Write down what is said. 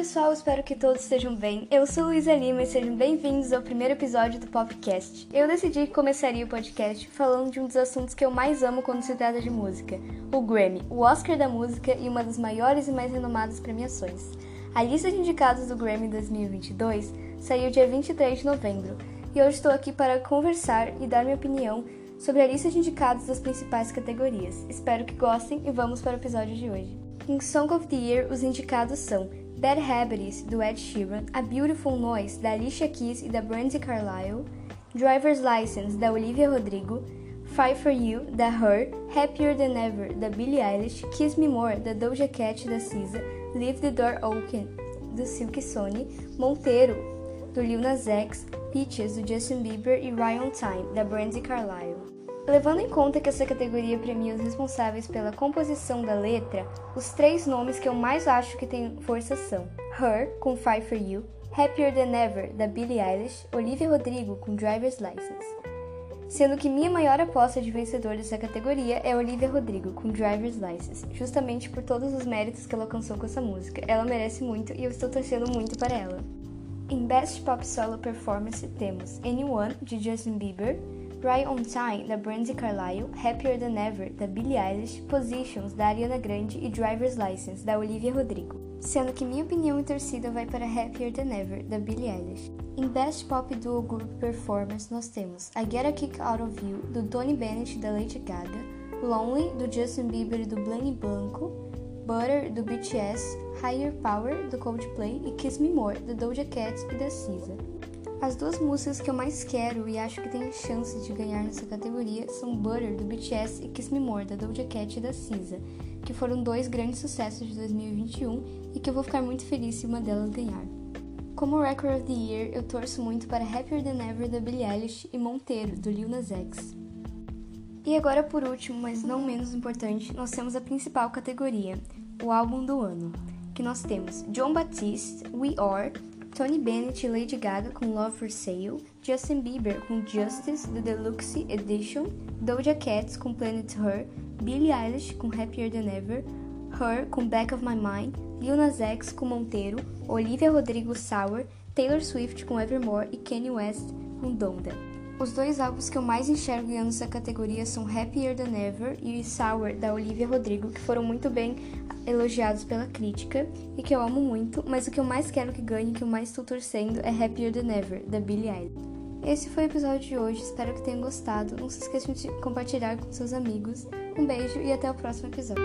pessoal, espero que todos estejam bem. Eu sou Luísa Lima e sejam bem-vindos ao primeiro episódio do Popcast. Eu decidi que começaria o podcast falando de um dos assuntos que eu mais amo quando se trata de música, o Grammy, o Oscar da música e uma das maiores e mais renomadas premiações. A lista de indicados do Grammy 2022 saiu dia 23 de novembro e hoje estou aqui para conversar e dar minha opinião sobre a lista de indicados das principais categorias. Espero que gostem e vamos para o episódio de hoje. Em Song of the Year, os indicados são Bad Habits, do Ed Sheeran, A Beautiful Noise, da Alicia Keys e da Brandy Carlile, Driver's License, da Olivia Rodrigo, Fight For You, da Her, Happier Than Ever, da Billie Eilish, Kiss Me More, da Doja Cat da SZA, Leave the Door Open, do Silk Sony, Monteiro, do Lil Nas X, Peaches, do Justin Bieber e Ryan Time, da Brandy Carlile. Levando em conta que essa categoria premia os responsáveis pela composição da letra, os três nomes que eu mais acho que têm força são Her, com Fight For You, Happier Than Ever, da Billie Eilish, Olivia Rodrigo, com Driver's License. Sendo que minha maior aposta de vencedor dessa categoria é Olivia Rodrigo, com Driver's License, justamente por todos os méritos que ela alcançou com essa música. Ela merece muito e eu estou torcendo muito para ela. Em Best Pop Solo Performance temos Anyone, de Justin Bieber, Right on Time, da Brandy Carlile, Happier Than Ever, da Billie Eilish, Positions, da Ariana Grande e Driver's License, da Olivia Rodrigo. Sendo que minha opinião e torcida vai para Happier Than Ever, da Billie Eilish. Em Best Pop Duo Group Performance nós temos I Get a Kick Out of You, do Tony Bennett da Lady Gaga, Lonely, do Justin Bieber e do Blaine Blanco, Butter, do BTS, Higher Power, do Coldplay e Kiss Me More, da Doja Cat e da SZA. As duas músicas que eu mais quero e acho que tenho chance de ganhar nessa categoria são Butter, do BTS, e Kiss Me More, da Doja Cat e da SZA, que foram dois grandes sucessos de 2021 e que eu vou ficar muito feliz se uma delas ganhar. Como Record of the Year, eu torço muito para Happier Than Ever, da Billie Eilish, e Monteiro, do Lil Nas X. E agora, por último, mas não menos importante, nós temos a principal categoria, o álbum do ano, que nós temos John Batiste, We Are, Tony Bennett e Lady Gaga com Love for Sale, Justin Bieber com Justice The Deluxe Edition, Doja Cat com Planet Her, Billie Eilish com Happier Than Ever, Her com Back of My Mind, Lil Nas X com Monteiro, Olivia Rodrigo Sour, Taylor Swift com Evermore e Kanye West com Donda. Os dois álbuns que eu mais enxergo ganhando essa categoria são Happier Than Ever e Sour, da Olivia Rodrigo, que foram muito bem elogiados pela crítica e que eu amo muito, mas o que eu mais quero que ganhe, que eu mais estou torcendo, é Happier Than Ever, da Billie Eilish. Esse foi o episódio de hoje, espero que tenham gostado. Não se esqueçam de compartilhar com seus amigos. Um beijo e até o próximo episódio.